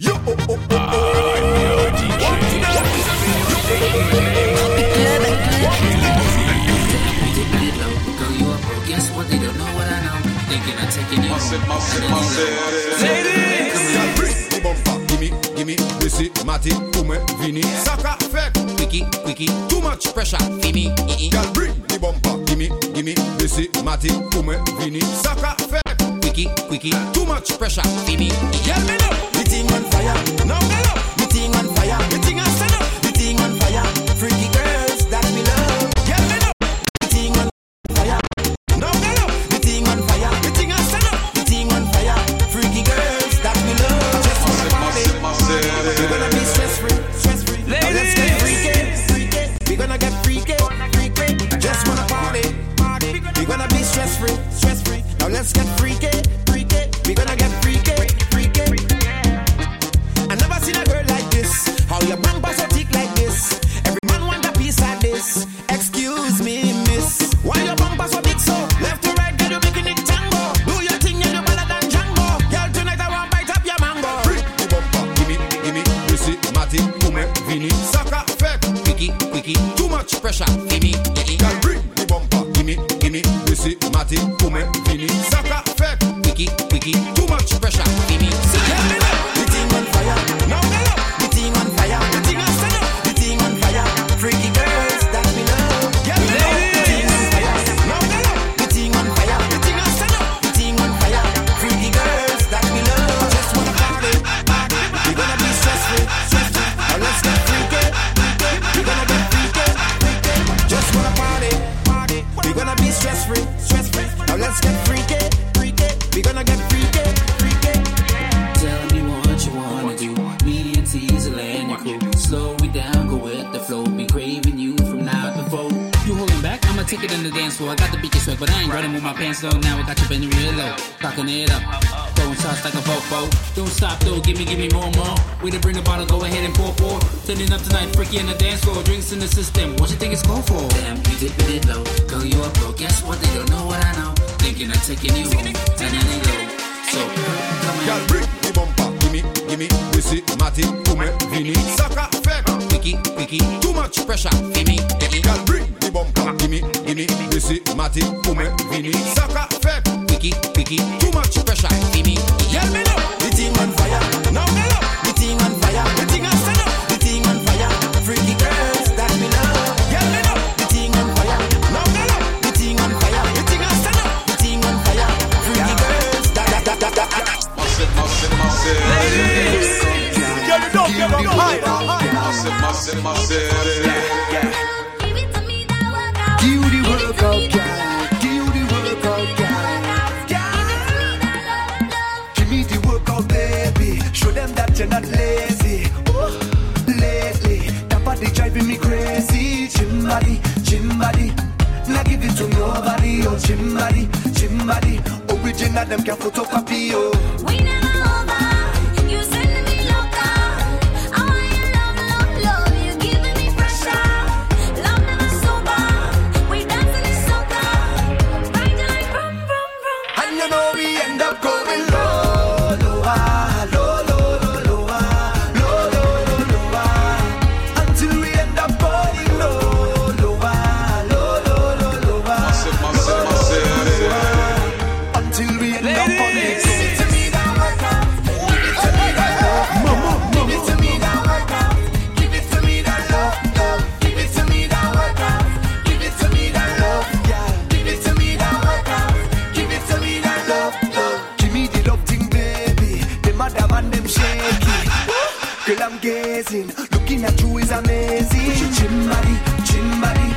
Yo, oh, oh, oh, oh. Guess what? They don't know what I know. Thinking I'm taking you home. Ladies, the bumper, gimme, gimme, Missy, Matty, Ume, Vini, Saka, Fek, Quickie, Quickie, too much pressure, Fini, Girl, bring the bumper, gimme, gimme, Missy, Matty, Ume, Vini, Saka, Fek, Quickie, Quickie, too much pressure, Fini, Girl, me know, thing on fire, now me know, the thing on fire, the thing I stand pressure, Fini, Girl, take it in the dance floor. I got the beat swag, but I ain't running with my pants low. Now I got you bending real low. Cocking it up. Throwing shots like a fofo. Don't stop though, give me, give me more, more. Way to bring a bottle, go ahead and pour, pour. Turning up tonight, freaky in the dance floor. Drinks in the system. What you think it's called for? Damn, you dipping it low. Girl, you up, bro. Guess what? They don't know what I know. Thinking I'm taking you home. Turning it low. So, come on. Girl, bring the bumper, gimme, gimme, Missy, Matty, Ume, Vini, Saka, Fek, Quickie, Quickie, too much pressure, Fini, Matty, Ume, Vini, Saka, Fek, Quickie, Quickie, too much pressure, Fini, Girl, me know, the thing on fire, now me know, the thing on fire, the thing I stand up, the thing on fire, freaky girls that me love, Girl, me know, the thing on fire, now me know, the thing on fire, the thing I stand up, the thing on fire, freaky girls that that that that that. that. Ladies, yo, you don't get up higher. Give gym body. Now give it to nobody, oh gym body. Original, them can photocopy, oh. We never I'm looking at you is amazing. Gym body,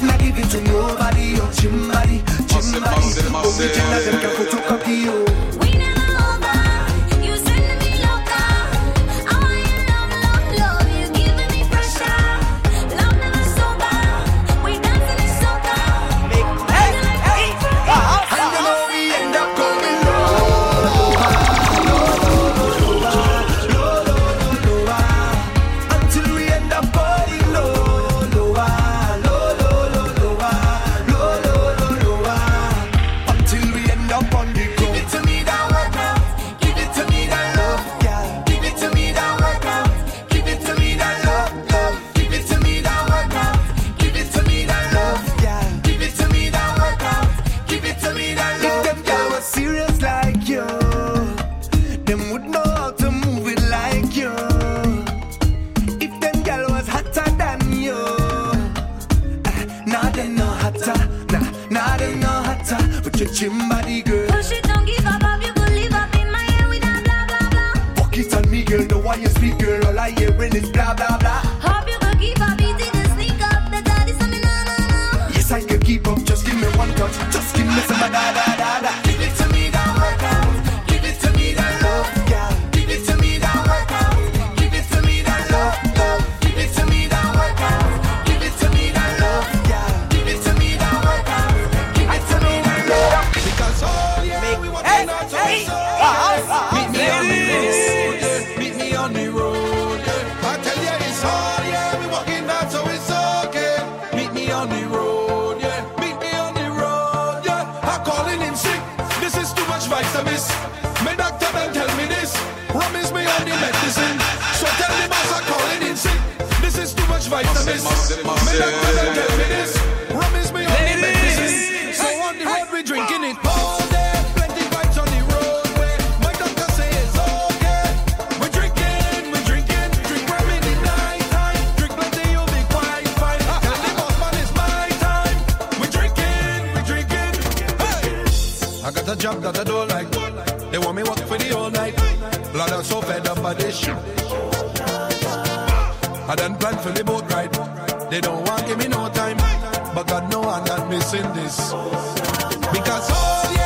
not give it to nobody. Oh, gym body, original your chin body, girl. Push it, don't give up, up. You could live up in my head without blah blah blah. Fuck it on me, girl. The why you speak, girl. All I hear is blah blah blah. this. Me doctor then tell me this. Rum is me only medicine. So tell the boss I'm calling in sick. This is too much vitamins. Me doctor then tell me got a job that I don't like. They want me work for the whole night. Blood, I'm so fed up by this shit. I done planned for the boat ride. They don't want give me no time. But God know I'm not missing this. Because oh, yeah.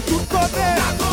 ponto poder.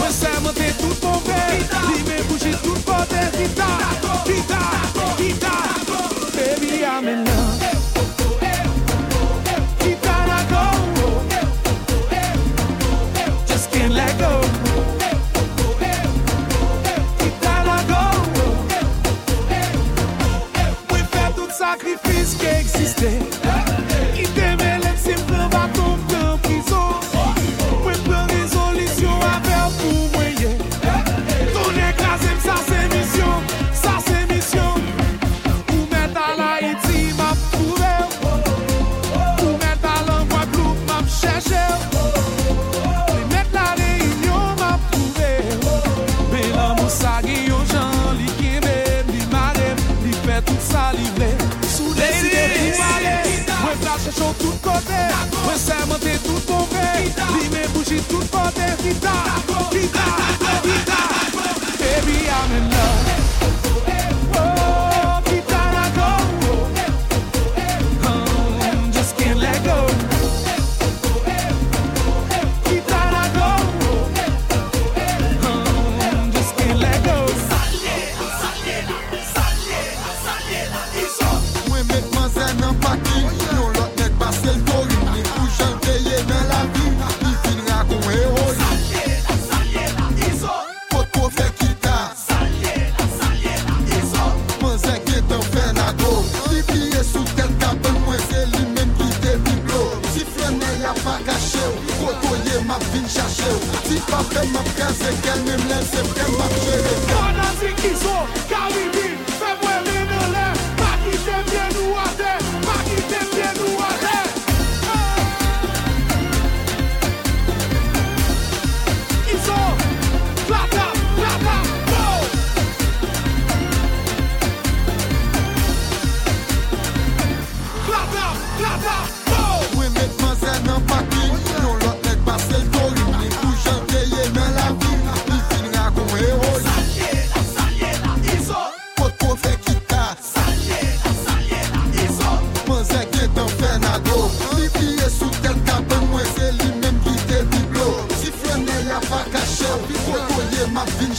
Map kase kalmim lel septem map chere Kon azi kizo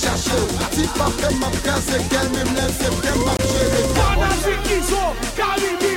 kache ou Ti pa fèm ap kaze, kel mèm lèm se fèm ap jere Kona si kizo, kalimi